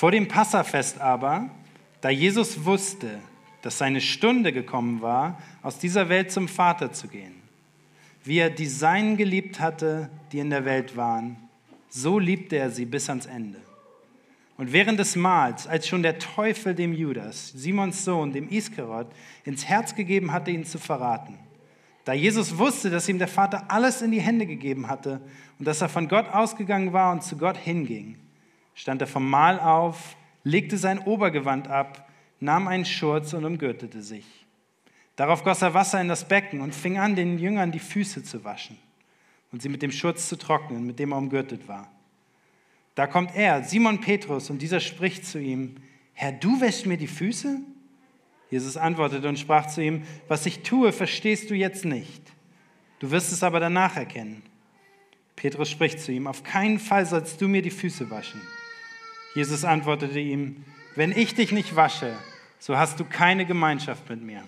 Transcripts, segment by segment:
Vor dem Passafest aber, da Jesus wusste, dass seine Stunde gekommen war, aus dieser Welt zum Vater zu gehen, wie er die Seinen geliebt hatte, die in der Welt waren, so liebte er sie bis ans Ende. Und während des Mahls, als schon der Teufel dem Judas, Simons Sohn, dem Iskarot, ins Herz gegeben hatte, ihn zu verraten, da Jesus wusste, dass ihm der Vater alles in die Hände gegeben hatte und dass er von Gott ausgegangen war und zu Gott hinging, stand er vom Mahl auf, legte sein Obergewand ab, nahm einen Schurz und umgürtete sich. Darauf goss er Wasser in das Becken und fing an, den Jüngern die Füße zu waschen und sie mit dem Schurz zu trocknen, mit dem er umgürtet war. Da kommt er, Simon Petrus, und dieser spricht zu ihm, Herr, du wäschst mir die Füße? Jesus antwortete und sprach zu ihm, was ich tue, verstehst du jetzt nicht. Du wirst es aber danach erkennen. Petrus spricht zu ihm, auf keinen Fall sollst du mir die Füße waschen. Jesus antwortete ihm, wenn ich dich nicht wasche, so hast du keine Gemeinschaft mit mir.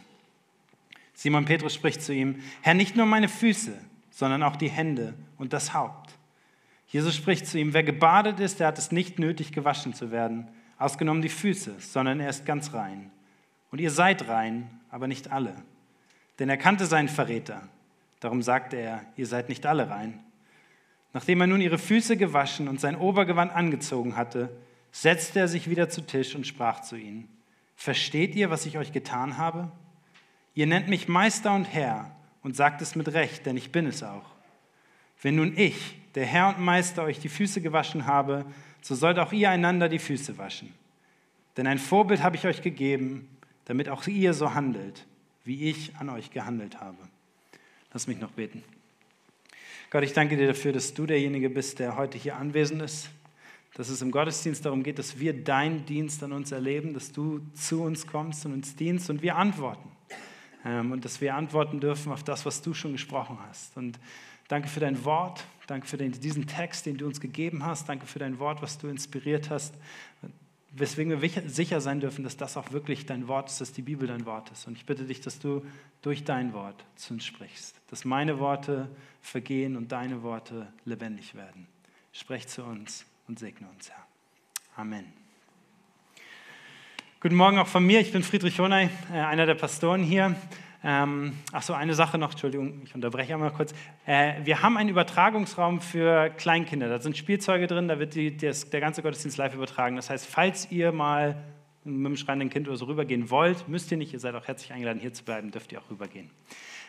Simon Petrus spricht zu ihm, Herr, nicht nur meine Füße, sondern auch die Hände und das Haupt. Jesus spricht zu ihm, wer gebadet ist, der hat es nicht nötig, gewaschen zu werden, ausgenommen die Füße, sondern er ist ganz rein. Und ihr seid rein, aber nicht alle. Denn er kannte seinen Verräter. Darum sagte er, ihr seid nicht alle rein. Nachdem er nun ihre Füße gewaschen und sein Obergewand angezogen hatte, setzte er sich wieder zu Tisch und sprach zu ihnen, Versteht ihr, was ich euch getan habe? Ihr nennt mich Meister und Herr und sagt es mit Recht, denn ich bin es auch. Wenn nun ich, der Herr und Meister, euch die Füße gewaschen habe, so sollt auch ihr einander die Füße waschen. Denn ein Vorbild habe ich euch gegeben, damit auch ihr so handelt, wie ich an euch gehandelt habe. Lass mich noch beten. Gott, ich danke dir dafür, dass du derjenige bist, der heute hier anwesend ist, dass es im Gottesdienst darum geht, dass wir deinen Dienst an uns erleben, dass du zu uns kommst und uns dienst und wir antworten. Ähm, und dass wir antworten dürfen auf das, was du schon gesprochen hast. Und danke für dein Wort, danke für diesen Text, den du uns gegeben hast, danke für dein Wort, was du inspiriert hast, weswegen wir sicher sein dürfen, dass das auch wirklich dein Wort ist, dass die Bibel dein Wort ist. Und ich bitte dich, dass du durch dein Wort zu uns sprichst, dass meine Worte vergehen und deine Worte lebendig werden. Sprech zu uns und segne uns, Herr. Amen. Guten Morgen auch von mir. Ich bin Friedrich Honey, äh, einer der Pastoren hier. Ähm, ach so, eine Sache noch, Entschuldigung, ich unterbreche einmal kurz. Äh, wir haben einen Übertragungsraum für Kleinkinder. Da sind Spielzeuge drin, da wird die, das, der ganze Gottesdienst live übertragen. Das heißt, falls ihr mal mit dem schreienden Kind oder so rübergehen wollt, müsst ihr nicht, ihr seid auch herzlich eingeladen, hier zu bleiben, dürft ihr auch rübergehen.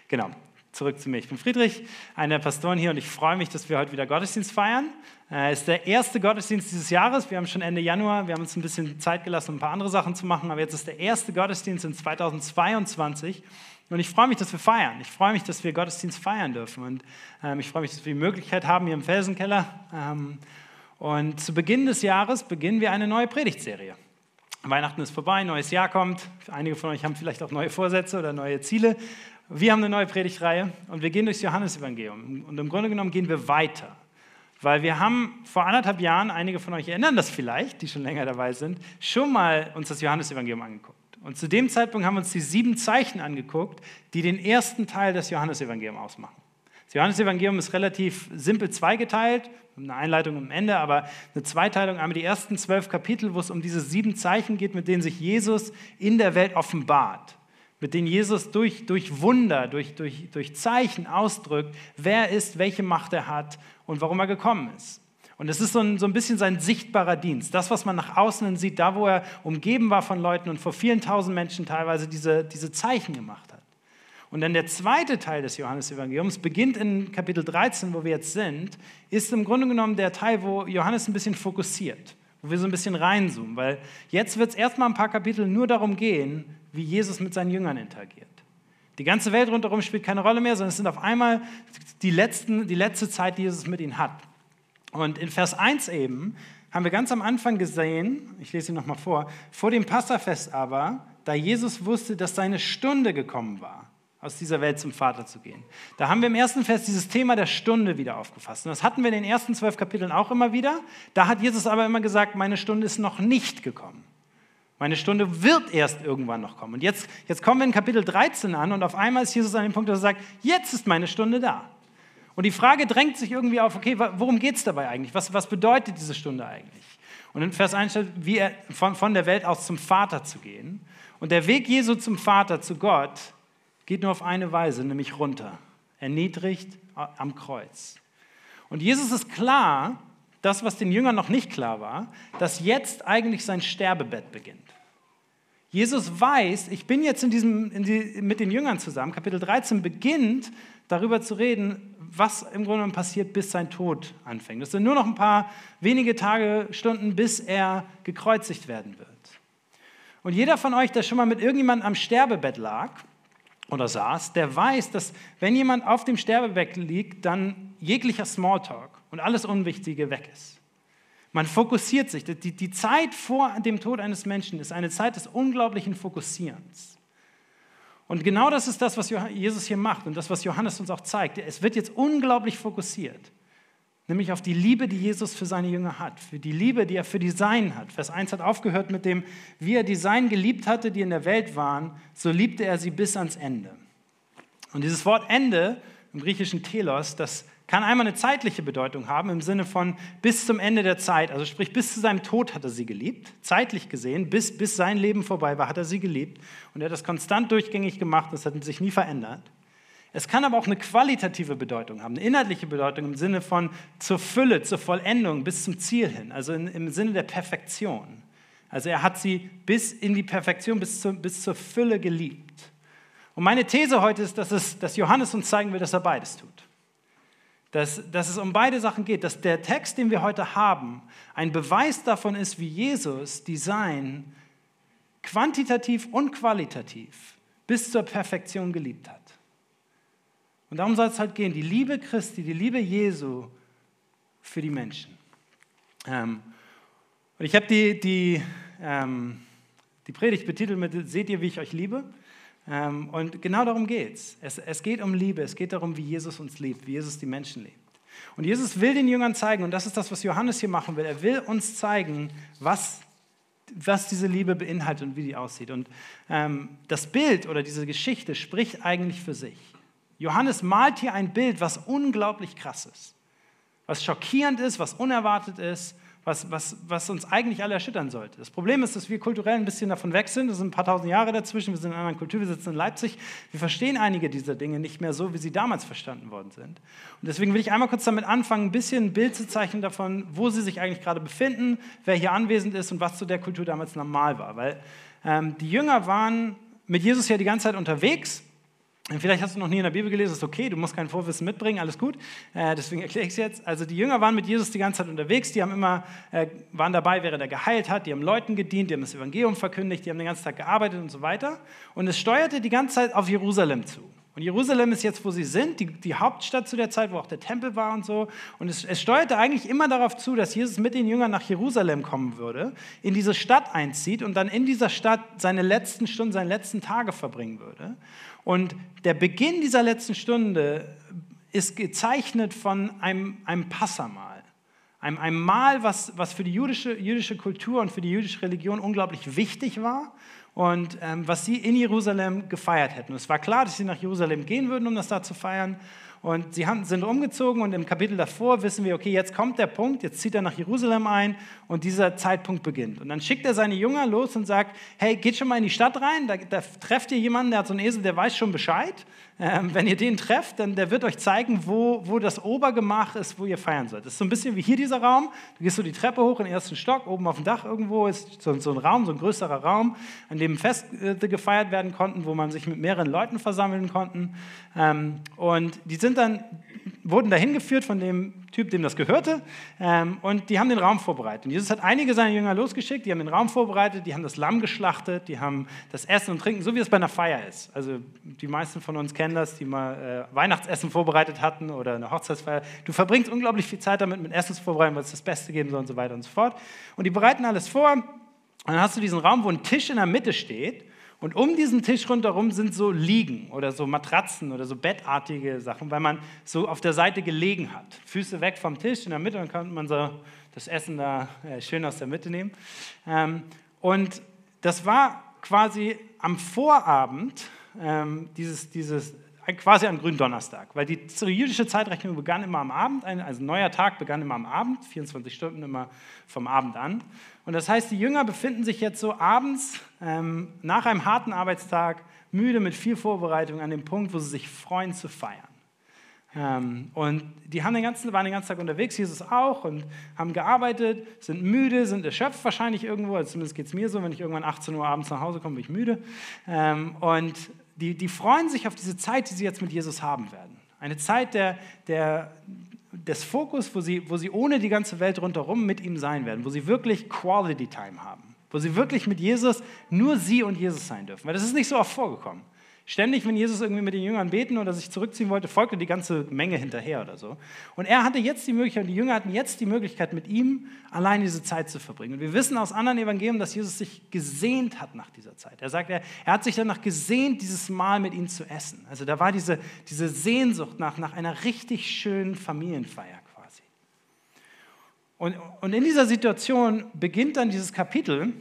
Genau, zurück zu mir. Ich bin Friedrich, einer der Pastoren hier und ich freue mich, dass wir heute wieder Gottesdienst feiern. Es äh, ist der erste Gottesdienst dieses Jahres. Wir haben schon Ende Januar, wir haben uns ein bisschen Zeit gelassen, um ein paar andere Sachen zu machen, aber jetzt ist der erste Gottesdienst in 2022 und ich freue mich, dass wir feiern. Ich freue mich, dass wir Gottesdienst feiern dürfen und ähm, ich freue mich, dass wir die Möglichkeit haben hier im Felsenkeller. Ähm, und zu Beginn des Jahres beginnen wir eine neue Predigtserie. Weihnachten ist vorbei, neues Jahr kommt. Einige von euch haben vielleicht auch neue Vorsätze oder neue Ziele. Wir haben eine neue Predigtreihe und wir gehen durchs Johannesevangelium. Und im Grunde genommen gehen wir weiter. Weil wir haben vor anderthalb Jahren, einige von euch erinnern das vielleicht, die schon länger dabei sind, schon mal uns das Johannesevangelium angeguckt. Und zu dem Zeitpunkt haben wir uns die sieben Zeichen angeguckt, die den ersten Teil des Johannesevangeliums ausmachen. Das Johannesevangelium ist relativ simpel zweigeteilt, eine Einleitung am Ende, aber eine Zweiteilung. Einmal die ersten zwölf Kapitel, wo es um diese sieben Zeichen geht, mit denen sich Jesus in der Welt offenbart mit denen Jesus durch, durch Wunder, durch, durch, durch Zeichen ausdrückt, wer ist, welche Macht er hat und warum er gekommen ist. Und es ist so ein, so ein bisschen sein sichtbarer Dienst. Das, was man nach außen sieht, da, wo er umgeben war von Leuten und vor vielen tausend Menschen teilweise diese, diese Zeichen gemacht hat. Und dann der zweite Teil des Johannesevangeliums beginnt in Kapitel 13, wo wir jetzt sind, ist im Grunde genommen der Teil, wo Johannes ein bisschen fokussiert, wo wir so ein bisschen reinzoomen, weil jetzt wird es erstmal ein paar Kapitel nur darum gehen, wie Jesus mit seinen Jüngern interagiert. Die ganze Welt rundherum spielt keine Rolle mehr, sondern es sind auf einmal die, letzten, die letzte Zeit, die Jesus mit ihnen hat. Und in Vers 1 eben haben wir ganz am Anfang gesehen, ich lese ihn nochmal vor, vor dem Passafest aber, da Jesus wusste, dass seine Stunde gekommen war, aus dieser Welt zum Vater zu gehen. Da haben wir im ersten Vers dieses Thema der Stunde wieder aufgefasst. Und das hatten wir in den ersten zwölf Kapiteln auch immer wieder. Da hat Jesus aber immer gesagt, meine Stunde ist noch nicht gekommen. Meine Stunde wird erst irgendwann noch kommen. Und jetzt, jetzt kommen wir in Kapitel 13 an und auf einmal ist Jesus an dem Punkt, dass er sagt, jetzt ist meine Stunde da. Und die Frage drängt sich irgendwie auf, okay, worum geht es dabei eigentlich? Was, was bedeutet diese Stunde eigentlich? Und in Vers 1 steht, wie er von, von der Welt aus zum Vater zu gehen. Und der Weg Jesu zum Vater, zu Gott, geht nur auf eine Weise, nämlich runter. Erniedrigt am Kreuz. Und Jesus ist klar, das, was den Jüngern noch nicht klar war, dass jetzt eigentlich sein Sterbebett beginnt. Jesus weiß, ich bin jetzt in diesem, in die, mit den Jüngern zusammen, Kapitel 13 beginnt darüber zu reden, was im Grunde passiert, bis sein Tod anfängt. Das sind nur noch ein paar wenige Tage, Stunden, bis er gekreuzigt werden wird. Und jeder von euch, der schon mal mit irgendjemandem am Sterbebett lag oder saß, der weiß, dass wenn jemand auf dem Sterbebett liegt, dann jeglicher Smalltalk und alles Unwichtige weg ist. Man fokussiert sich. Die, die Zeit vor dem Tod eines Menschen ist eine Zeit des unglaublichen Fokussierens. Und genau das ist das, was Jesus hier macht und das, was Johannes uns auch zeigt. Es wird jetzt unglaublich fokussiert, nämlich auf die Liebe, die Jesus für seine Jünger hat, für die Liebe, die er für die Seinen hat. Vers 1 hat aufgehört mit dem, wie er die Seinen geliebt hatte, die in der Welt waren, so liebte er sie bis ans Ende. Und dieses Wort Ende im griechischen Telos, das kann einmal eine zeitliche Bedeutung haben im Sinne von bis zum Ende der Zeit, also sprich bis zu seinem Tod hat er sie geliebt, zeitlich gesehen, bis, bis sein Leben vorbei war, hat er sie geliebt und er hat das konstant durchgängig gemacht, das hat sich nie verändert. Es kann aber auch eine qualitative Bedeutung haben, eine inhaltliche Bedeutung im Sinne von zur Fülle, zur Vollendung, bis zum Ziel hin, also in, im Sinne der Perfektion. Also er hat sie bis in die Perfektion, bis, zu, bis zur Fülle geliebt. Und meine These heute ist, dass, es, dass Johannes uns zeigen will, dass er beides tut dass, dass es um beide Sachen geht, dass der Text, den wir heute haben, ein Beweis davon ist, wie Jesus Design quantitativ und qualitativ bis zur Perfektion geliebt hat. Und darum soll es halt gehen, die Liebe Christi, die Liebe Jesu für die Menschen. Ähm, und ich habe die, die, ähm, die Predigt betitelt mit, seht ihr, wie ich euch liebe? Ähm, und genau darum geht es. Es geht um Liebe, es geht darum, wie Jesus uns liebt, wie Jesus die Menschen liebt. Und Jesus will den Jüngern zeigen, und das ist das, was Johannes hier machen will, er will uns zeigen, was, was diese Liebe beinhaltet und wie die aussieht. Und ähm, das Bild oder diese Geschichte spricht eigentlich für sich. Johannes malt hier ein Bild, was unglaublich krass ist, was schockierend ist, was unerwartet ist was, was, was uns eigentlich alle erschüttern sollte. Das Problem ist, dass wir kulturell ein bisschen davon weg sind. Es sind ein paar tausend Jahre dazwischen. Wir sind in einer anderen Kultur, wir sitzen in Leipzig. Wir verstehen einige dieser Dinge nicht mehr so, wie sie damals verstanden worden sind. Und deswegen will ich einmal kurz damit anfangen, ein bisschen ein Bild zu zeichnen davon, wo sie sich eigentlich gerade befinden, wer hier anwesend ist und was zu der Kultur damals normal war. Weil ähm, die Jünger waren mit Jesus ja die ganze Zeit unterwegs Vielleicht hast du noch nie in der Bibel gelesen, ist okay, du musst kein Vorwissen mitbringen, alles gut. Äh, deswegen erkläre ich es jetzt. Also die Jünger waren mit Jesus die ganze Zeit unterwegs, die haben immer, äh, waren dabei, während er geheilt hat, die haben Leuten gedient, die haben das Evangelium verkündigt, die haben den ganzen Tag gearbeitet und so weiter. Und es steuerte die ganze Zeit auf Jerusalem zu. Und Jerusalem ist jetzt, wo sie sind, die, die Hauptstadt zu der Zeit, wo auch der Tempel war und so. Und es, es steuerte eigentlich immer darauf zu, dass Jesus mit den Jüngern nach Jerusalem kommen würde, in diese Stadt einzieht und dann in dieser Stadt seine letzten Stunden, seine letzten Tage verbringen würde. Und der Beginn dieser letzten Stunde ist gezeichnet von einem, einem Passamal. Einem, einem Mahl, was, was für die jüdische, jüdische Kultur und für die jüdische Religion unglaublich wichtig war und ähm, was sie in Jerusalem gefeiert hätten. Es war klar, dass sie nach Jerusalem gehen würden, um das da zu feiern. Und sie haben, sind umgezogen und im Kapitel davor wissen wir, okay, jetzt kommt der Punkt, jetzt zieht er nach Jerusalem ein und dieser Zeitpunkt beginnt. Und dann schickt er seine Jünger los und sagt, hey, geht schon mal in die Stadt rein, da, da trefft ihr jemanden, der hat so einen Esel, der weiß schon Bescheid. Ähm, wenn ihr den trefft, dann der wird euch zeigen, wo, wo das Obergemach ist, wo ihr feiern sollt. Das ist so ein bisschen wie hier dieser Raum. Du gehst so die Treppe hoch in den ersten Stock, oben auf dem Dach irgendwo ist so, so ein Raum, so ein größerer Raum, an dem Feste gefeiert werden konnten, wo man sich mit mehreren Leuten versammeln konnte. Ähm, und die sind dann wurden dahin geführt von dem Typ, dem das gehörte, ähm, und die haben den Raum vorbereitet. Und Jesus hat einige seiner Jünger losgeschickt, die haben den Raum vorbereitet, die haben das Lamm geschlachtet, die haben das Essen und Trinken, so wie es bei einer Feier ist. Also die meisten von uns kennen das, die mal äh, Weihnachtsessen vorbereitet hatten oder eine Hochzeitsfeier. Du verbringst unglaublich viel Zeit damit, mit Essen zu vorbereiten, weil es das Beste geben soll und so weiter und so fort. Und die bereiten alles vor. Und dann hast du diesen Raum, wo ein Tisch in der Mitte steht und um diesen Tisch rundherum sind so Liegen oder so Matratzen oder so bettartige Sachen, weil man so auf der Seite gelegen hat. Füße weg vom Tisch in der Mitte, dann kann man so das Essen da äh, schön aus der Mitte nehmen. Ähm, und das war quasi am Vorabend ähm, dieses, dieses quasi an Gründonnerstag, weil die jüdische Zeitrechnung begann immer am Abend, also ein neuer Tag begann immer am Abend, 24 Stunden immer vom Abend an. Und das heißt, die Jünger befinden sich jetzt so abends ähm, nach einem harten Arbeitstag, müde mit viel Vorbereitung, an dem Punkt, wo sie sich freuen zu feiern. Ähm, und die haben den ganzen, waren den ganzen Tag unterwegs, Jesus auch, und haben gearbeitet, sind müde, sind erschöpft wahrscheinlich irgendwo, also zumindest geht es mir so, wenn ich irgendwann 18 Uhr abends nach Hause komme, bin ich müde. Ähm, und die, die freuen sich auf diese Zeit, die sie jetzt mit Jesus haben werden. Eine Zeit der, der, des Fokus, wo sie, wo sie ohne die ganze Welt rundherum mit ihm sein werden, wo sie wirklich Quality Time haben, wo sie wirklich mit Jesus nur sie und Jesus sein dürfen. Weil das ist nicht so oft vorgekommen. Ständig, wenn Jesus irgendwie mit den Jüngern beten oder sich zurückziehen wollte, folgte die ganze Menge hinterher oder so. Und er hatte jetzt die Möglichkeit, die Jünger hatten jetzt die Möglichkeit, mit ihm allein diese Zeit zu verbringen. Und wir wissen aus anderen Evangelien, dass Jesus sich gesehnt hat nach dieser Zeit. Er sagt, er, er hat sich danach gesehnt, dieses Mal mit ihnen zu essen. Also da war diese, diese Sehnsucht nach, nach einer richtig schönen Familienfeier quasi. Und, und in dieser Situation beginnt dann dieses Kapitel.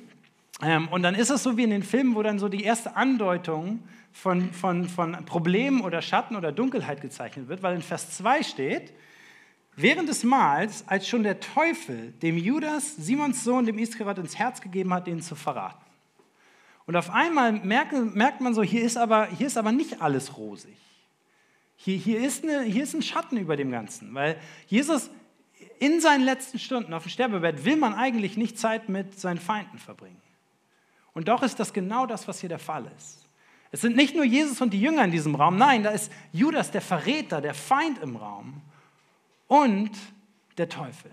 Ähm, und dann ist es so wie in den Filmen, wo dann so die erste Andeutung von, von, von Problemen oder Schatten oder Dunkelheit gezeichnet wird, weil in Vers 2 steht, während des Mahls, als schon der Teufel dem Judas, Simons Sohn, dem Iskariot ins Herz gegeben hat, den zu verraten. Und auf einmal merkt, merkt man so, hier ist, aber, hier ist aber nicht alles rosig. Hier, hier, ist eine, hier ist ein Schatten über dem Ganzen, weil Jesus in seinen letzten Stunden auf dem Sterbebett will man eigentlich nicht Zeit mit seinen Feinden verbringen. Und doch ist das genau das, was hier der Fall ist. Es sind nicht nur Jesus und die Jünger in diesem Raum, nein, da ist Judas, der Verräter, der Feind im Raum und der Teufel.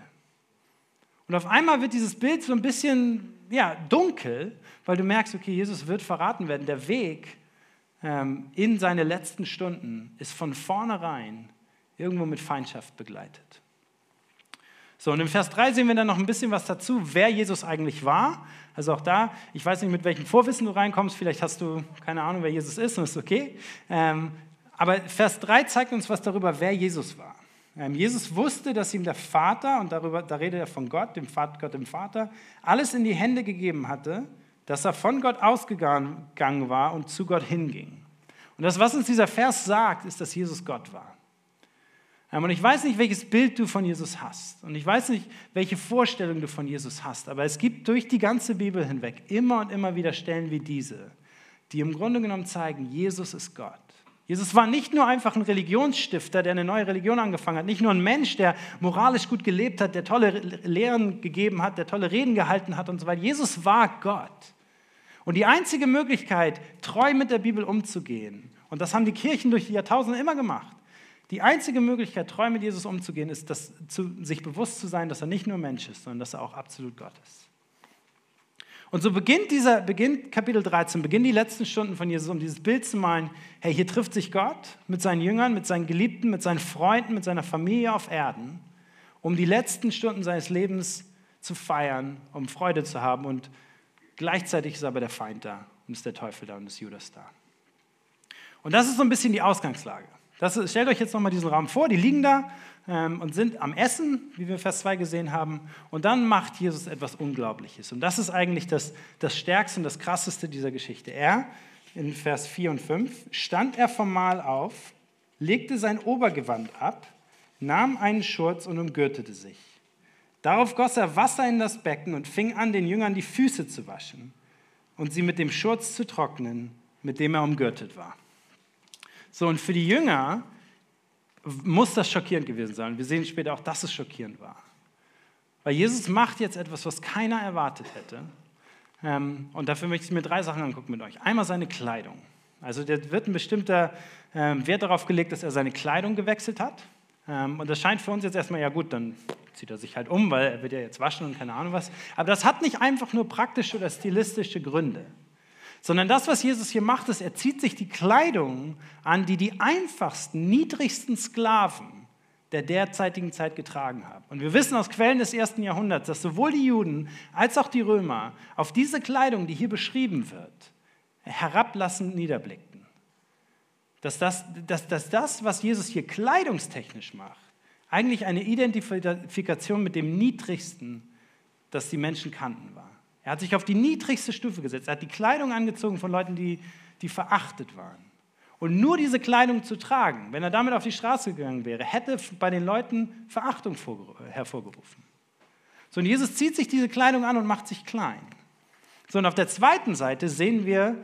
Und auf einmal wird dieses Bild so ein bisschen ja, dunkel, weil du merkst, okay, Jesus wird verraten werden. Der Weg ähm, in seine letzten Stunden ist von vornherein irgendwo mit Feindschaft begleitet. So, und im Vers 3 sehen wir dann noch ein bisschen was dazu, wer Jesus eigentlich war. Also auch da, ich weiß nicht, mit welchem Vorwissen du reinkommst, vielleicht hast du keine Ahnung, wer Jesus ist und ist okay. Ähm, aber Vers 3 zeigt uns was darüber, wer Jesus war. Ähm, Jesus wusste, dass ihm der Vater, und darüber, da redet er von Gott, dem Vater, Gott dem Vater, alles in die Hände gegeben hatte, dass er von Gott ausgegangen war und zu Gott hinging. Und das, was uns dieser Vers sagt, ist, dass Jesus Gott war. Ähm, und ich weiß nicht, welches Bild du von Jesus hast. Und ich weiß nicht, welche Vorstellung du von Jesus hast. Aber es gibt durch die ganze Bibel hinweg immer und immer wieder Stellen wie diese, die im Grunde genommen zeigen, Jesus ist Gott. Jesus war nicht nur einfach ein Religionsstifter, der eine neue Religion angefangen hat, nicht nur ein Mensch, der moralisch gut gelebt hat, der tolle Lehren gegeben hat, der tolle Reden gehalten hat und so weiter. Jesus war Gott. Und die einzige Möglichkeit, treu mit der Bibel umzugehen, und das haben die Kirchen durch die Jahrtausende immer gemacht, die einzige Möglichkeit, treu mit Jesus umzugehen, ist, das, zu, sich bewusst zu sein, dass er nicht nur Mensch ist, sondern dass er auch absolut Gott ist. Und so beginnt, dieser, beginnt Kapitel 13, beginnen die letzten Stunden von Jesus, um dieses Bild zu malen, hey, hier trifft sich Gott mit seinen Jüngern, mit seinen Geliebten, mit seinen Freunden, mit seiner Familie auf Erden, um die letzten Stunden seines Lebens zu feiern, um Freude zu haben. Und gleichzeitig ist aber der Feind da und ist der Teufel da und ist Judas da. Und das ist so ein bisschen die Ausgangslage. Das, stellt euch jetzt nochmal diesen Raum vor, die liegen da ähm, und sind am Essen, wie wir Vers 2 gesehen haben. Und dann macht Jesus etwas Unglaubliches. Und das ist eigentlich das, das Stärkste und das Krasseste dieser Geschichte. Er, in Vers 4 und 5, stand er vom Mahl auf, legte sein Obergewand ab, nahm einen Schurz und umgürtete sich. Darauf goss er Wasser in das Becken und fing an, den Jüngern die Füße zu waschen und sie mit dem Schurz zu trocknen, mit dem er umgürtet war. So, und für die Jünger muss das schockierend gewesen sein. Wir sehen später auch, dass es schockierend war. Weil Jesus macht jetzt etwas, was keiner erwartet hätte. Ähm, und dafür möchte ich mir drei Sachen angucken mit euch. Einmal seine Kleidung. Also da wird ein bestimmter ähm, Wert darauf gelegt, dass er seine Kleidung gewechselt hat. Ähm, und das scheint für uns jetzt erstmal, ja gut, dann zieht er sich halt um, weil er wird ja jetzt waschen und keine Ahnung was. Aber das hat nicht einfach nur praktische oder stilistische Gründe. Sondern das, was Jesus hier macht, ist, er zieht sich die Kleidung an, die die einfachsten, niedrigsten Sklaven der derzeitigen Zeit getragen haben. Und wir wissen aus Quellen des ersten Jahrhunderts, dass sowohl die Juden als auch die Römer auf diese Kleidung, die hier beschrieben wird, herablassend niederblickten. Dass das, dass, dass das, was Jesus hier kleidungstechnisch macht, eigentlich eine Identifikation mit dem Niedrigsten, das die Menschen kannten war. Er hat sich auf die niedrigste Stufe gesetzt. Er hat die Kleidung angezogen von Leuten, die, die verachtet waren. Und nur diese Kleidung zu tragen, wenn er damit auf die Straße gegangen wäre, hätte bei den Leuten Verachtung hervorgerufen. So, und Jesus zieht sich diese Kleidung an und macht sich klein. So, und auf der zweiten Seite sehen wir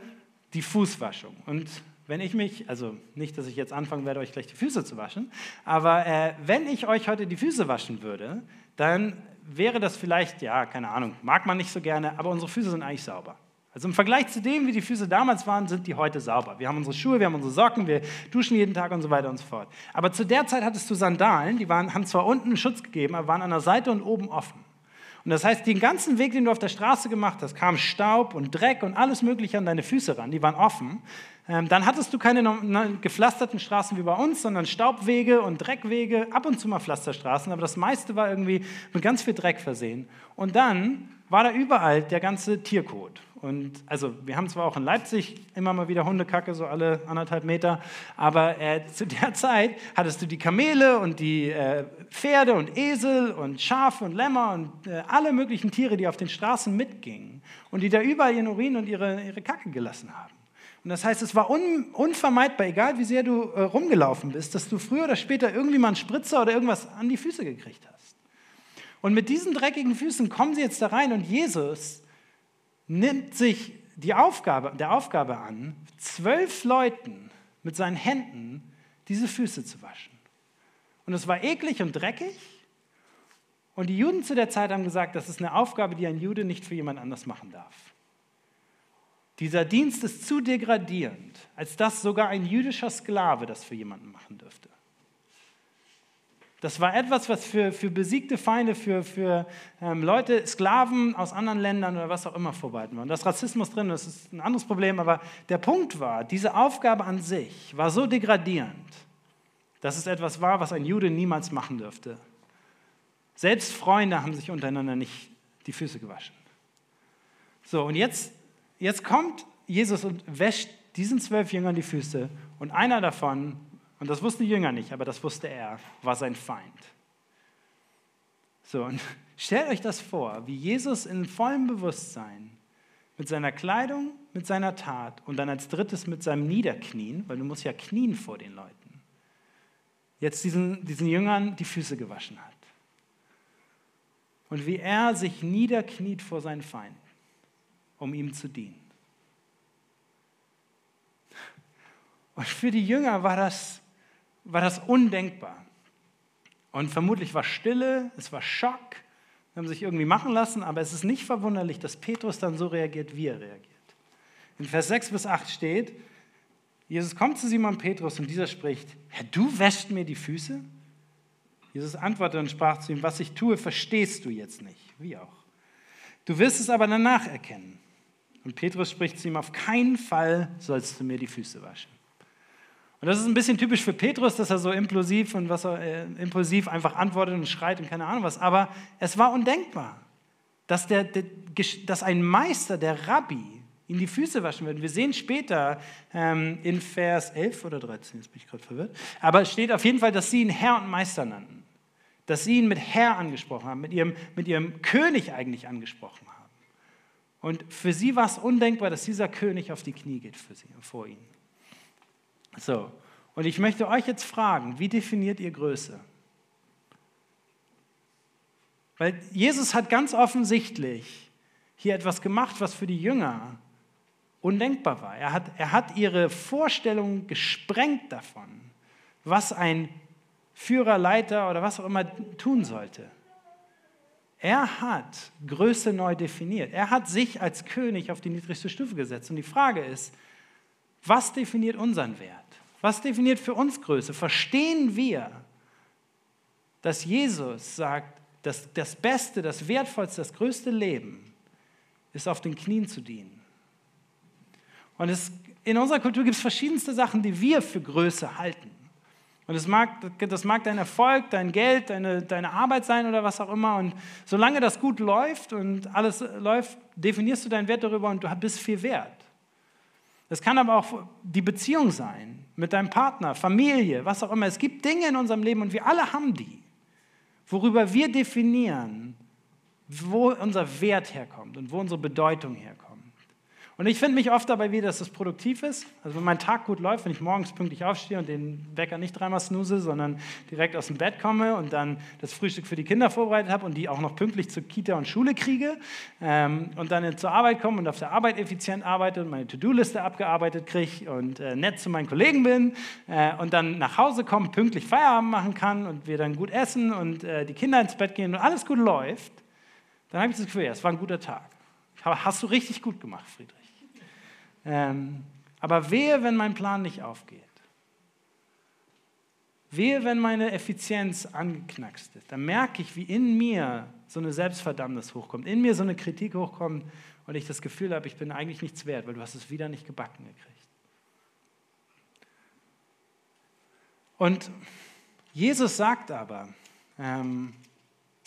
die Fußwaschung. Und wenn ich mich, also nicht, dass ich jetzt anfangen werde, euch gleich die Füße zu waschen, aber äh, wenn ich euch heute die Füße waschen würde, dann wäre das vielleicht, ja, keine Ahnung, mag man nicht so gerne, aber unsere Füße sind eigentlich sauber. Also im Vergleich zu dem, wie die Füße damals waren, sind die heute sauber. Wir haben unsere Schuhe, wir haben unsere Socken, wir duschen jeden Tag und so weiter und so fort. Aber zu der Zeit hattest du Sandalen, die waren, haben zwar unten Schutz gegeben, aber waren an der Seite und oben offen. Und das heißt, den ganzen Weg, den du auf der Straße gemacht hast, kam Staub und Dreck und alles Mögliche an deine Füße ran. Die waren offen. Ähm, dann hattest du keine gepflasterten Straßen wie bei uns, sondern Staubwege und Dreckwege, ab und zu mal Pflasterstraßen, aber das meiste war irgendwie mit ganz viel Dreck versehen. Und dann war da überall der ganze Tierkot. Und also wir haben zwar auch in Leipzig immer mal wieder Hundekacke, so alle anderthalb Meter, aber äh, zu der Zeit hattest du die Kamele und die äh, Pferde und Esel und Schafe und Lämmer und äh, alle möglichen Tiere, die auf den Straßen mitgingen und die da überall ihren Urin und ihre, ihre Kacke gelassen haben. Und das heißt, es war un, unvermeidbar, egal wie sehr du äh, rumgelaufen bist, dass du früher oder später irgendwie mal einen Spritzer oder irgendwas an die Füße gekriegt hast. Und mit diesen dreckigen Füßen kommen sie jetzt da rein und Jesus nimmt sich die Aufgabe, der Aufgabe an, zwölf Leuten mit seinen Händen diese Füße zu waschen. Und es war eklig und dreckig. Und die Juden zu der Zeit haben gesagt, das ist eine Aufgabe, die ein Jude nicht für jemand anders machen darf. Dieser Dienst ist zu degradierend, als dass sogar ein jüdischer Sklave das für jemanden machen dürfte. Das war etwas, was für, für besiegte Feinde, für, für ähm, Leute, Sklaven aus anderen Ländern oder was auch immer vorbehalten war. Und das Rassismus drin, das ist ein anderes Problem, aber der Punkt war, diese Aufgabe an sich war so degradierend, dass es etwas war, was ein Jude niemals machen dürfte. Selbst Freunde haben sich untereinander nicht die Füße gewaschen. So, und jetzt, jetzt kommt Jesus und wäscht diesen zwölf Jüngern die Füße und einer davon und das wussten die Jünger nicht, aber das wusste er, war sein Feind. So, und stellt euch das vor, wie Jesus in vollem Bewusstsein mit seiner Kleidung, mit seiner Tat und dann als drittes mit seinem Niederknien, weil du musst ja knien vor den Leuten, jetzt diesen, diesen Jüngern die Füße gewaschen hat. Und wie er sich niederkniet vor seinen Feinden, um ihm zu dienen. Und für die Jünger war das war das undenkbar. Und vermutlich war Stille, es war Schock, haben sich irgendwie machen lassen, aber es ist nicht verwunderlich, dass Petrus dann so reagiert, wie er reagiert. In Vers 6 bis 8 steht, Jesus kommt zu Simon Petrus und dieser spricht, Herr, du wäschst mir die Füße? Jesus antwortete und sprach zu ihm, was ich tue, verstehst du jetzt nicht, wie auch. Du wirst es aber danach erkennen. Und Petrus spricht zu ihm, auf keinen Fall sollst du mir die Füße waschen. Und das ist ein bisschen typisch für Petrus, dass er so impulsiv und was er, äh, impulsiv einfach antwortet und schreit und keine Ahnung was. Aber es war undenkbar, dass, der, der, dass ein Meister, der Rabbi, ihm die Füße waschen würde. Wir sehen später ähm, in Vers 11 oder 13, jetzt bin ich gerade verwirrt, aber es steht auf jeden Fall, dass sie ihn Herr und Meister nannten. Dass sie ihn mit Herr angesprochen haben, mit ihrem, mit ihrem König eigentlich angesprochen haben. Und für sie war es undenkbar, dass dieser König auf die Knie geht für sie, vor ihnen. So, und ich möchte euch jetzt fragen, wie definiert ihr Größe? Weil Jesus hat ganz offensichtlich hier etwas gemacht, was für die Jünger undenkbar war. Er hat, er hat ihre Vorstellung gesprengt davon, was ein Führer, Leiter oder was auch immer tun sollte. Er hat Größe neu definiert. Er hat sich als König auf die niedrigste Stufe gesetzt. Und die Frage ist, was definiert unseren Wert? Was definiert für uns Größe? Verstehen wir, dass Jesus sagt, dass das Beste, das Wertvollste, das größte Leben ist auf den Knien zu dienen. Und es, in unserer Kultur gibt es verschiedenste Sachen, die wir für Größe halten. Und das mag, das mag dein Erfolg, dein Geld, deine, deine Arbeit sein oder was auch immer. Und solange das gut läuft und alles läuft, definierst du deinen Wert darüber und du bist viel wert. Das kann aber auch die Beziehung sein mit deinem Partner, Familie, was auch immer. Es gibt Dinge in unserem Leben und wir alle haben die, worüber wir definieren, wo unser Wert herkommt und wo unsere Bedeutung herkommt. Und ich finde mich oft dabei wieder, dass das produktiv ist. Also wenn mein Tag gut läuft, wenn ich morgens pünktlich aufstehe und den Wecker nicht dreimal snooze, sondern direkt aus dem Bett komme und dann das Frühstück für die Kinder vorbereitet habe und die auch noch pünktlich zur Kita und Schule kriege ähm, und dann zur Arbeit komme und auf der Arbeit effizient arbeite und meine To-Do-Liste abgearbeitet kriege und äh, nett zu meinen Kollegen bin äh, und dann nach Hause komme, pünktlich Feierabend machen kann und wir dann gut essen und äh, die Kinder ins Bett gehen und alles gut läuft, dann habe ich das Gefühl, ja, es war ein guter Tag. Hast du richtig gut gemacht, Friedrich. Ähm, aber wehe, wenn mein Plan nicht aufgeht. Wehe, wenn meine Effizienz angeknackst ist. Dann merke ich, wie in mir so eine Selbstverdammnis hochkommt, in mir so eine Kritik hochkommt und ich das Gefühl habe, ich bin eigentlich nichts wert, weil du hast es wieder nicht gebacken gekriegt. Und Jesus sagt aber, ähm,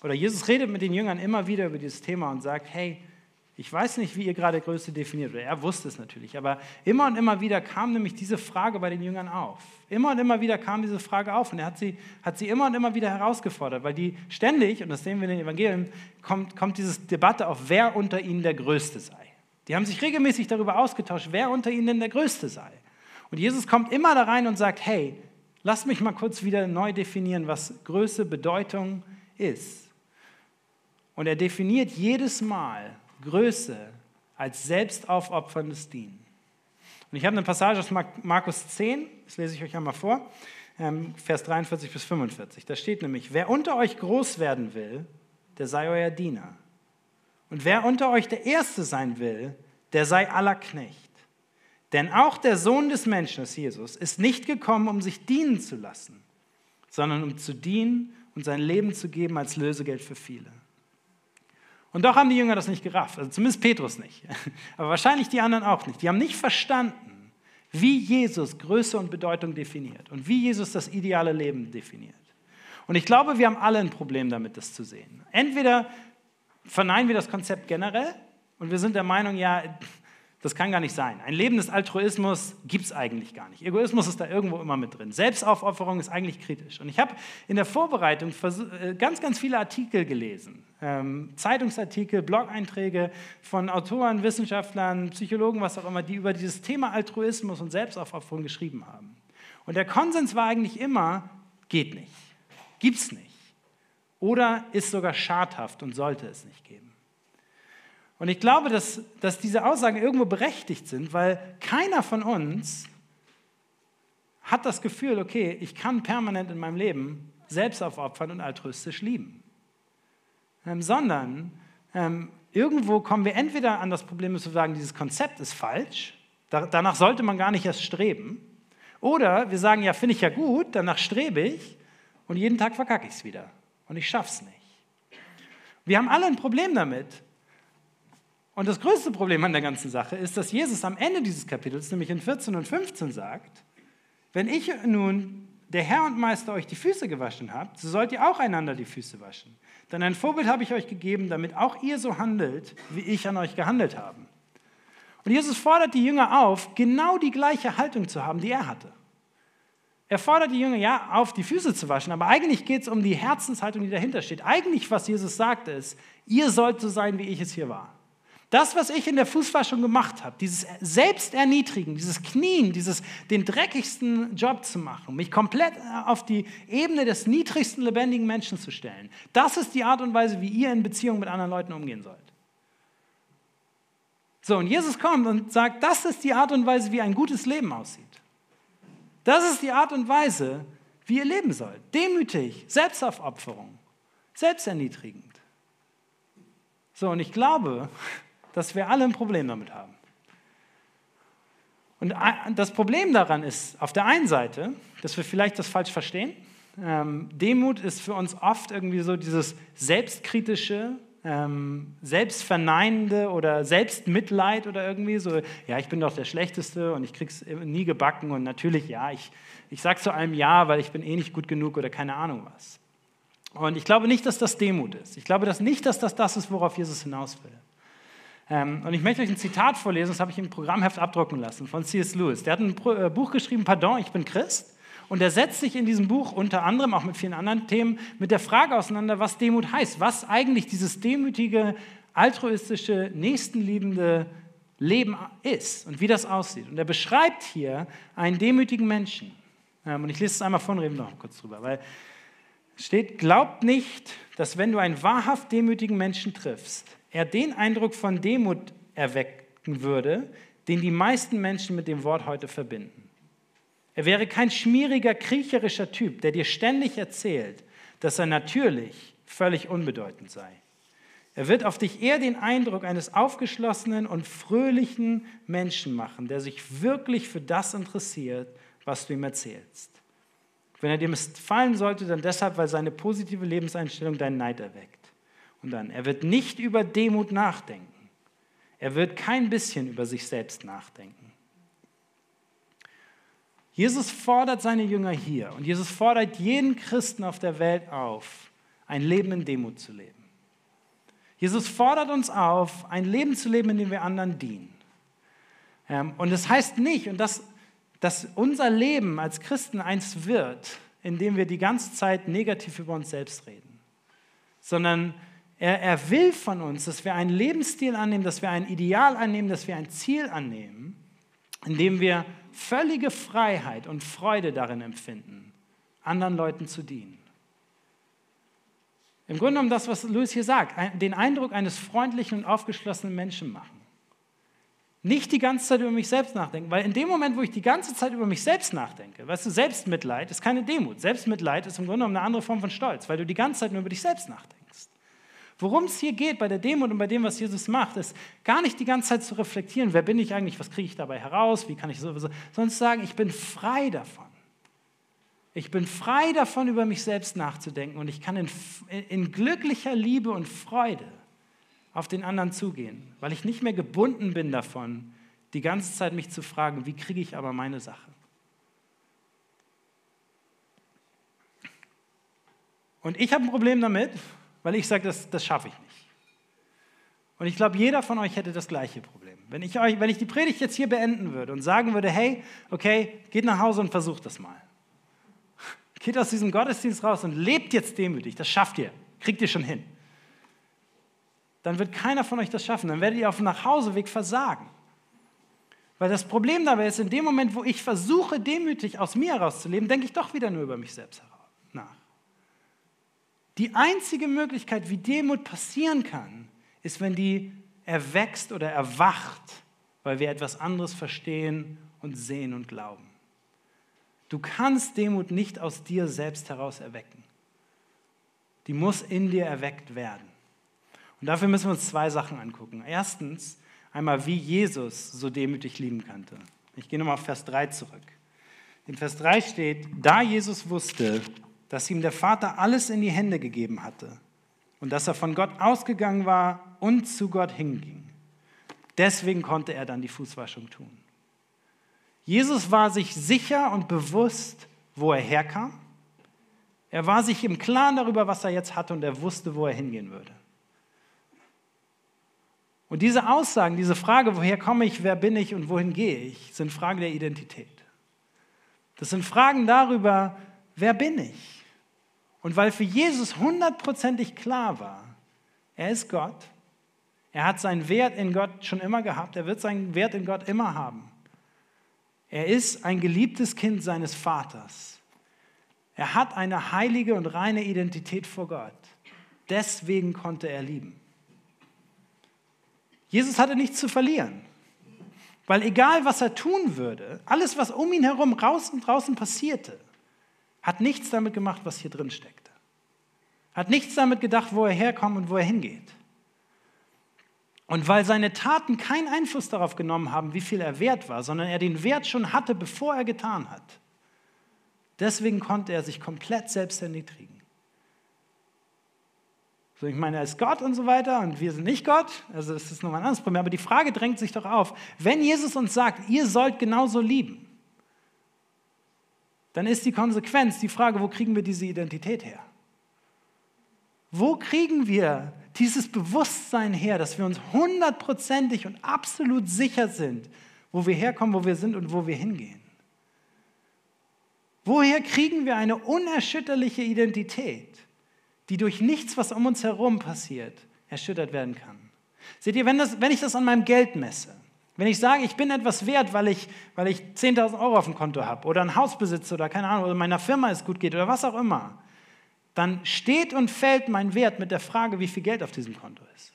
oder Jesus redet mit den Jüngern immer wieder über dieses Thema und sagt, hey, ich weiß nicht, wie ihr gerade Größe definiert, er wusste es natürlich, aber immer und immer wieder kam nämlich diese Frage bei den Jüngern auf. Immer und immer wieder kam diese Frage auf und er hat sie, hat sie immer und immer wieder herausgefordert, weil die ständig, und das sehen wir in den Evangelien, kommt, kommt diese Debatte auf, wer unter ihnen der Größte sei. Die haben sich regelmäßig darüber ausgetauscht, wer unter ihnen denn der Größte sei. Und Jesus kommt immer da rein und sagt, hey, lass mich mal kurz wieder neu definieren, was Größe, Bedeutung ist. Und er definiert jedes Mal Größe als selbstaufopferndes Dienen. Und ich habe eine Passage aus Markus 10, das lese ich euch einmal vor, ähm, Vers 43 bis 45. Da steht nämlich, wer unter euch groß werden will, der sei euer Diener. Und wer unter euch der Erste sein will, der sei aller Knecht. Denn auch der Sohn des Menschen, das Jesus, ist nicht gekommen, um sich dienen zu lassen, sondern um zu dienen und sein Leben zu geben als Lösegeld für viele. Und doch haben die Jünger das nicht gerafft, also zumindest Petrus nicht, aber wahrscheinlich die anderen auch nicht. Die haben nicht verstanden, wie Jesus Größe und Bedeutung definiert und wie Jesus das ideale Leben definiert. Und ich glaube, wir haben alle ein Problem damit, das zu sehen. Entweder verneinen wir das Konzept generell und wir sind der Meinung, ja, das kann gar nicht sein. Ein Leben des Altruismus gibt es eigentlich gar nicht. Egoismus ist da irgendwo immer mit drin. Selbstaufopferung ist eigentlich kritisch. Und ich habe in der Vorbereitung äh, ganz, ganz viele Artikel gelesen. Ähm, Zeitungsartikel, Blog-Einträge von Autoren, Wissenschaftlern, Psychologen, was auch immer, die über dieses Thema Altruismus und Selbstaufopferung geschrieben haben. Und der Konsens war eigentlich immer, geht nicht, gibt es nicht. Oder ist sogar schadhaft und sollte es nicht geben. Und ich glaube, dass, dass diese Aussagen irgendwo berechtigt sind, weil keiner von uns hat das Gefühl, okay, ich kann permanent in meinem Leben selbst aufopfern und altruistisch lieben. Ähm, sondern ähm, irgendwo kommen wir entweder an das Problem, dass wir sagen, dieses Konzept ist falsch, da, danach sollte man gar nicht erst streben, oder wir sagen, ja, finde ich ja gut, danach strebe ich und jeden Tag verkacke ich es wieder und ich schaffe es nicht. Wir haben alle ein Problem damit, und das größte Problem an der ganzen Sache ist, dass Jesus am Ende dieses Kapitels, nämlich in 14 und 15, sagt, wenn ich nun, der Herr und Meister, euch die Füße gewaschen habt, so sollt ihr auch einander die Füße waschen. Denn ein Vorbild habe ich euch gegeben, damit auch ihr so handelt, wie ich an euch gehandelt habe. Und Jesus fordert die Jünger auf, genau die gleiche Haltung zu haben, die er hatte. Er fordert die Jünger ja auf, die Füße zu waschen, aber eigentlich geht es um die Herzenshaltung, die dahinter steht. Eigentlich, was Jesus sagte, ist, ihr sollt so sein, wie ich es hier war. Das, was ich in der Fußwaschung gemacht habe, dieses Selbsterniedrigen, dieses Knien, dieses den dreckigsten Job zu machen, mich komplett auf die Ebene des niedrigsten lebendigen Menschen zu stellen, das ist die Art und Weise, wie ihr in Beziehung mit anderen Leuten umgehen sollt. So, und Jesus kommt und sagt, das ist die Art und Weise, wie ein gutes Leben aussieht. Das ist die Art und Weise, wie ihr leben sollt. Demütig, Selbstaufopferung, selbsterniedrigend. So, und ich glaube, dass wir alle ein Problem damit haben. Und das Problem daran ist, auf der einen Seite, dass wir vielleicht das falsch verstehen. Ähm, Demut ist für uns oft irgendwie so dieses selbstkritische, ähm, selbstverneinende oder Selbstmitleid oder irgendwie so, ja, ich bin doch der Schlechteste und ich krieg's nie gebacken und natürlich, ja, ich, ich sag zu allem Ja, weil ich bin eh nicht gut genug oder keine Ahnung was. Und ich glaube nicht, dass das Demut ist. Ich glaube dass nicht, dass das das ist, worauf Jesus hinaus will. Ähm, und ich möchte euch ein Zitat vorlesen, das habe ich im Programmheft abdrucken lassen, von C.S. Lewis. Der hat ein äh, Buch geschrieben, Pardon, ich bin Christ. Und er setzt sich in diesem Buch unter anderem, auch mit vielen anderen Themen, mit der Frage auseinander, was Demut heißt, was eigentlich dieses demütige, altruistische, nächstenliebende Leben ist und wie das aussieht. Und er beschreibt hier einen demütigen Menschen. Ähm, und ich lese es einmal von, reden noch kurz drüber, weil es steht, glaubt nicht, dass wenn du einen wahrhaft demütigen Menschen triffst, er den Eindruck von Demut erwecken würde, den die meisten Menschen mit dem Wort heute verbinden. Er wäre kein schmieriger, kriecherischer Typ, der dir ständig erzählt, dass er natürlich völlig unbedeutend sei. Er wird auf dich eher den Eindruck eines aufgeschlossenen und fröhlichen Menschen machen, der sich wirklich für das interessiert, was du ihm erzählst. Wenn er dir missfallen sollte, dann deshalb, weil seine positive Lebenseinstellung deinen Neid erweckt. Und dann, er wird nicht über Demut nachdenken. Er wird kein bisschen über sich selbst nachdenken. Jesus fordert seine Jünger hier und Jesus fordert jeden Christen auf der Welt auf, ein Leben in Demut zu leben. Jesus fordert uns auf, ein Leben zu leben, in dem wir anderen dienen. Ähm, und das heißt nicht, und das, dass unser Leben als Christen eins wird, in dem wir die ganze Zeit negativ über uns selbst reden, sondern er, er will von uns, dass wir einen Lebensstil annehmen, dass wir ein Ideal annehmen, dass wir ein Ziel annehmen, in dem wir völlige Freiheit und Freude darin empfinden, anderen Leuten zu dienen. Im Grunde genommen das, was Louis hier sagt, den Eindruck eines freundlichen und aufgeschlossenen Menschen machen. Nicht die ganze Zeit über mich selbst nachdenken, weil in dem Moment, wo ich die ganze Zeit über mich selbst nachdenke, weißt du, Selbstmitleid ist keine Demut. Selbstmitleid ist im Grunde genommen eine andere Form von Stolz, weil du die ganze Zeit nur über dich selbst nachdenkst. Worum es hier geht bei der Demut und bei dem, was Jesus macht, ist gar nicht die ganze Zeit zu reflektieren, wer bin ich eigentlich, was kriege ich dabei heraus, wie kann ich sowieso, sondern zu sagen, ich bin frei davon. Ich bin frei davon, über mich selbst nachzudenken und ich kann in, in glücklicher Liebe und Freude auf den anderen zugehen, weil ich nicht mehr gebunden bin davon, die ganze Zeit mich zu fragen, wie kriege ich aber meine Sache. Und ich habe ein Problem damit, weil ich sage, das, das schaffe ich nicht. Und ich glaube, jeder von euch hätte das gleiche Problem. Wenn ich, euch, wenn ich die Predigt jetzt hier beenden würde und sagen würde, hey, okay, geht nach Hause und versucht das mal. Geht aus diesem Gottesdienst raus und lebt jetzt demütig, das schafft ihr, kriegt ihr schon hin. Dann wird keiner von euch das schaffen, dann werdet ihr auf dem Nachhauseweg versagen. Weil das Problem dabei ist, in dem Moment, wo ich versuche, demütig aus mir herauszuleben, denke ich doch wieder nur über mich selbst. Die einzige Möglichkeit, wie Demut passieren kann, ist, wenn die erwächst oder erwacht, weil wir etwas anderes verstehen und sehen und glauben. Du kannst Demut nicht aus dir selbst heraus erwecken. Die muss in dir erweckt werden. Und dafür müssen wir uns zwei Sachen angucken. Erstens, einmal, wie Jesus so demütig lieben kannte. Ich gehe nochmal auf Vers 3 zurück. In Vers 3 steht, da Jesus wusste, dass ihm der Vater alles in die Hände gegeben hatte und dass er von Gott ausgegangen war und zu Gott hinging. Deswegen konnte er dann die Fußwaschung tun. Jesus war sich sicher und bewusst, wo er herkam. Er war sich im Klaren darüber, was er jetzt hatte und er wusste, wo er hingehen würde. Und diese Aussagen, diese Frage, woher komme ich, wer bin ich und wohin gehe ich, sind Fragen der Identität. Das sind Fragen darüber, wer bin ich? Und weil für Jesus hundertprozentig klar war, er ist Gott, er hat seinen Wert in Gott schon immer gehabt, er wird seinen Wert in Gott immer haben. Er ist ein geliebtes Kind seines Vaters. Er hat eine heilige und reine Identität vor Gott. Deswegen konnte er lieben. Jesus hatte nichts zu verlieren. Weil egal, was er tun würde, alles, was um ihn herum draußen, draußen passierte, hat nichts damit gemacht, was hier drin steckte. Hat nichts damit gedacht, wo er herkommt und wo er hingeht. Und weil seine Taten keinen Einfluss darauf genommen haben, wie viel er wert war, sondern er den Wert schon hatte, bevor er getan hat, deswegen konnte er sich komplett selbst erniedrigen. So, ich meine, er ist Gott und so weiter und wir sind nicht Gott, also das ist nochmal ein anderes Problem. Aber die Frage drängt sich doch auf, wenn Jesus uns sagt, ihr sollt genauso lieben, dann ist die Konsequenz die Frage, wo kriegen wir diese Identität her? Wo kriegen wir dieses Bewusstsein her, dass wir uns hundertprozentig und absolut sicher sind, wo wir herkommen, wo wir sind und wo wir hingehen? Woher kriegen wir eine unerschütterliche Identität, die durch nichts, was um uns herum passiert, erschüttert werden kann? Seht ihr, wenn, das, wenn ich das an meinem Geld messe, Wenn ich sage, ich bin etwas wert, weil ich, weil ich 10.000 Euro auf dem Konto habe oder ein Haus besitze oder keine Ahnung, oder meiner Firma es gut geht oder was auch immer, dann steht und fällt mein Wert mit der Frage, wie viel Geld auf diesem Konto ist.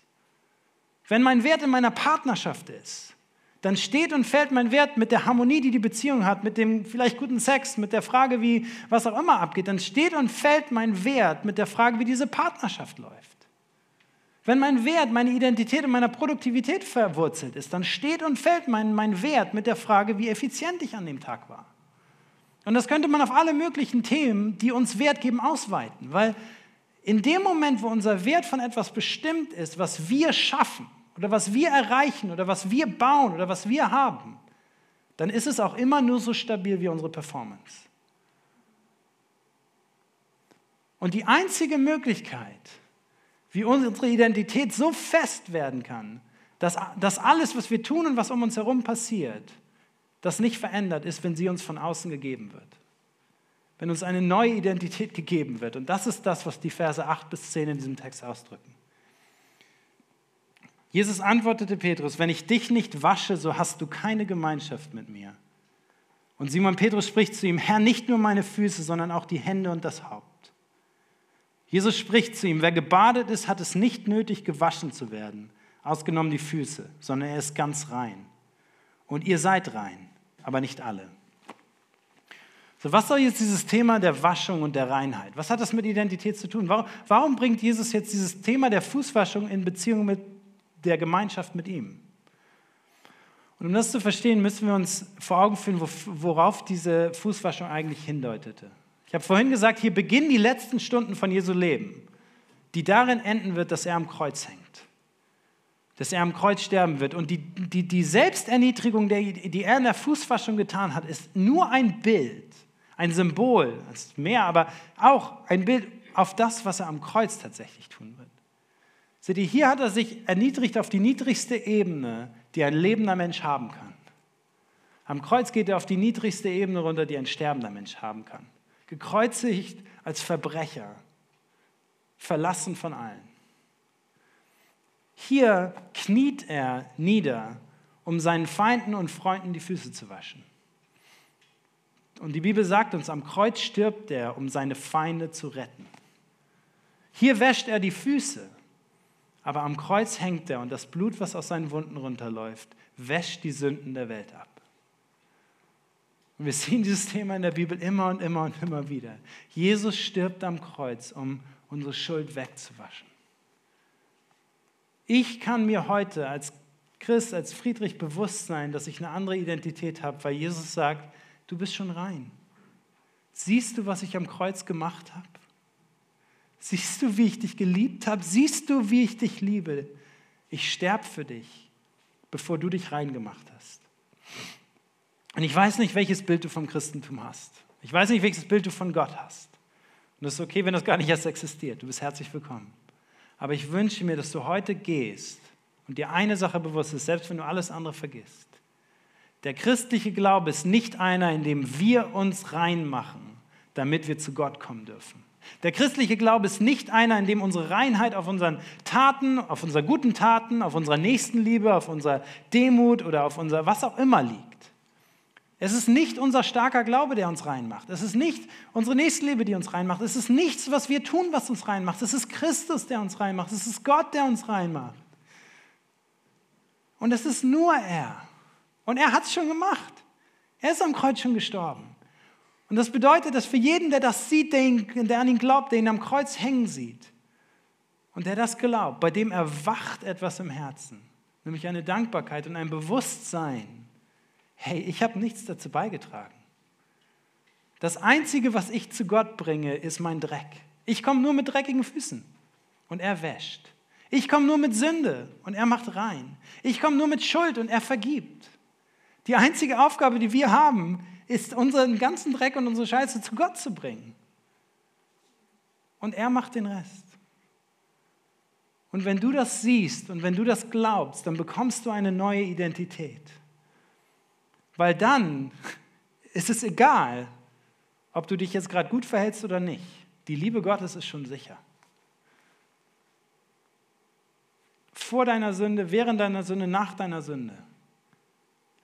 Wenn mein Wert in meiner Partnerschaft ist, dann steht und fällt mein Wert mit der Harmonie, die die Beziehung hat, mit dem vielleicht guten Sex, mit der Frage, wie was auch immer abgeht. Dann steht und fällt mein Wert mit der Frage, wie diese Partnerschaft läuft. Wenn mein Wert, meine Identität in meiner Produktivität verwurzelt ist, dann steht und fällt mein, mein Wert mit der Frage, wie effizient ich an dem Tag war. Und das könnte man auf alle möglichen Themen, die uns Wert geben, ausweiten. Weil in dem Moment, wo unser Wert von etwas bestimmt ist, was wir schaffen oder was wir erreichen oder was wir bauen oder was wir haben, dann ist es auch immer nur so stabil wie unsere Performance. Und die einzige Möglichkeit, wie unsere Identität so fest werden kann, dass, dass alles, was wir tun und was um uns herum passiert, das nicht verändert ist, wenn sie uns von außen gegeben wird. Wenn uns eine neue Identität gegeben wird. Und das ist das, was die Verse 8 bis 10 in diesem Text ausdrücken. Jesus antwortete Petrus, wenn ich dich nicht wasche, so hast du keine Gemeinschaft mit mir. Und Simon Petrus spricht zu ihm, Herr, nicht nur meine Füße, sondern auch die Hände und das Haupt. Jesus spricht zu ihm, wer gebadet ist, hat es nicht nötig, gewaschen zu werden, ausgenommen die Füße, sondern er ist ganz rein. Und ihr seid rein, aber nicht alle. So, was soll jetzt dieses Thema der Waschung und der Reinheit? Was hat das mit Identität zu tun? Warum, warum bringt Jesus jetzt dieses Thema der Fußwaschung in Beziehung mit der Gemeinschaft mit ihm? Und um das zu verstehen, müssen wir uns vor Augen führen, worauf diese Fußwaschung eigentlich hindeutete. Ich habe vorhin gesagt, hier beginnen die letzten Stunden von Jesu Leben, die darin enden wird, dass er am Kreuz hängt. Dass er am Kreuz sterben wird. Und die, die, die Selbsterniedrigung, die er in der Fußwaschung getan hat, ist nur ein Bild, ein Symbol, das ist mehr, aber auch ein Bild auf das, was er am Kreuz tatsächlich tun wird. Seht ihr, hier hat er sich erniedrigt auf die niedrigste Ebene, die ein lebender Mensch haben kann. Am Kreuz geht er auf die niedrigste Ebene runter, die ein sterbender Mensch haben kann gekreuzigt als Verbrecher, verlassen von allen. Hier kniet er nieder, um seinen Feinden und Freunden die Füße zu waschen. Und die Bibel sagt uns, am Kreuz stirbt er, um seine Feinde zu retten. Hier wäscht er die Füße, aber am Kreuz hängt er und das Blut, was aus seinen Wunden runterläuft, wäscht die Sünden der Welt ab. Und wir sehen dieses Thema in der Bibel immer und immer und immer wieder. Jesus stirbt am Kreuz, um unsere Schuld wegzuwaschen. Ich kann mir heute als Christ, als Friedrich bewusst sein, dass ich eine andere Identität habe, weil Jesus sagt, du bist schon rein. Siehst du, was ich am Kreuz gemacht habe? Siehst du, wie ich dich geliebt habe? Siehst du, wie ich dich liebe? Ich sterbe für dich, bevor du dich rein gemacht hast. Und ich weiß nicht, welches Bild du vom Christentum hast. Ich weiß nicht, welches Bild du von Gott hast. Und es ist okay, wenn das gar nicht erst existiert. Du bist herzlich willkommen. Aber ich wünsche mir, dass du heute gehst und dir eine Sache bewusst ist, selbst wenn du alles andere vergisst. Der christliche Glaube ist nicht einer, in dem wir uns reinmachen, damit wir zu Gott kommen dürfen. Der christliche Glaube ist nicht einer, in dem unsere Reinheit auf unseren Taten, auf unseren guten Taten, auf unserer Nächstenliebe, auf unserer Demut oder auf unser was auch immer liegt. Es ist nicht unser starker Glaube, der uns reinmacht. Es ist nicht unsere Nächstenliebe, die uns reinmacht. Es ist nichts, was wir tun, was uns reinmacht. Es ist Christus, der uns reinmacht. Es ist Gott, der uns reinmacht. Und es ist nur er. Und er hat es schon gemacht. Er ist am Kreuz schon gestorben. Und das bedeutet, dass für jeden, der das sieht, der, ihn, der an ihn glaubt, der ihn am Kreuz hängen sieht und der das glaubt, bei dem erwacht etwas im Herzen, nämlich eine Dankbarkeit und ein Bewusstsein, hey, ich habe nichts dazu beigetragen. Das Einzige, was ich zu Gott bringe, ist mein Dreck. Ich komme nur mit dreckigen Füßen und er wäscht. Ich komme nur mit Sünde und er macht rein. Ich komme nur mit Schuld und er vergibt. Die einzige Aufgabe, die wir haben, ist unseren ganzen Dreck und unsere Scheiße zu Gott zu bringen. Und er macht den Rest. Und wenn du das siehst und wenn du das glaubst, dann bekommst du eine neue Identität. Weil dann ist es egal, ob du dich jetzt gerade gut verhältst oder nicht. Die Liebe Gottes ist schon sicher. Vor deiner Sünde, während deiner Sünde, nach deiner Sünde.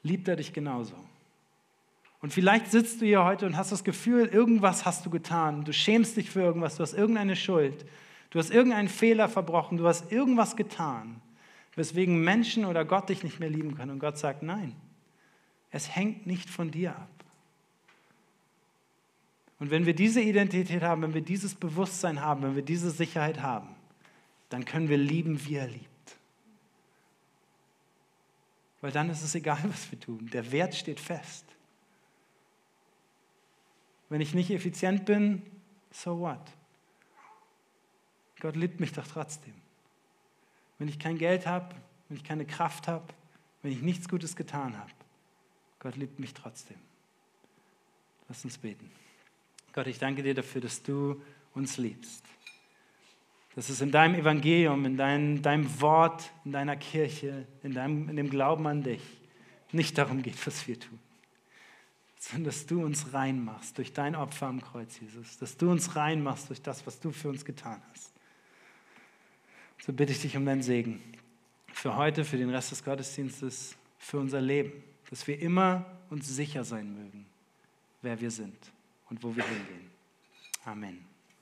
liebt er dich genauso. Und vielleicht sitzt du hier heute und hast das Gefühl, irgendwas hast du getan. Du schämst dich für irgendwas, du hast irgendeine Schuld, du hast irgendeinen Fehler verbrochen, du hast irgendwas getan, weswegen Menschen oder Gott dich nicht mehr lieben können. Und Gott sagt, nein, es hängt nicht von dir ab. Und wenn wir diese Identität haben, wenn wir dieses Bewusstsein haben, wenn wir diese Sicherheit haben, dann können wir lieben, wie er liebt. Weil dann ist es egal, was wir tun. Der Wert steht fest. Wenn ich nicht effizient bin, so what? Gott liebt mich doch trotzdem. Wenn ich kein Geld habe, wenn ich keine Kraft habe, wenn ich nichts Gutes getan habe, Gott liebt mich trotzdem. Lass uns beten. Gott, ich danke dir dafür, dass du uns liebst. Dass es in deinem Evangelium, in dein, deinem Wort, in deiner Kirche, in, deinem, in dem Glauben an dich nicht darum geht, was wir tun sondern dass du uns reinmachst durch dein Opfer am Kreuz, Jesus. Dass du uns reinmachst durch das, was du für uns getan hast. So bitte ich dich um deinen Segen für heute, für den Rest des Gottesdienstes, für unser Leben, dass wir immer uns sicher sein mögen, wer wir sind und wo wir hingehen. Amen.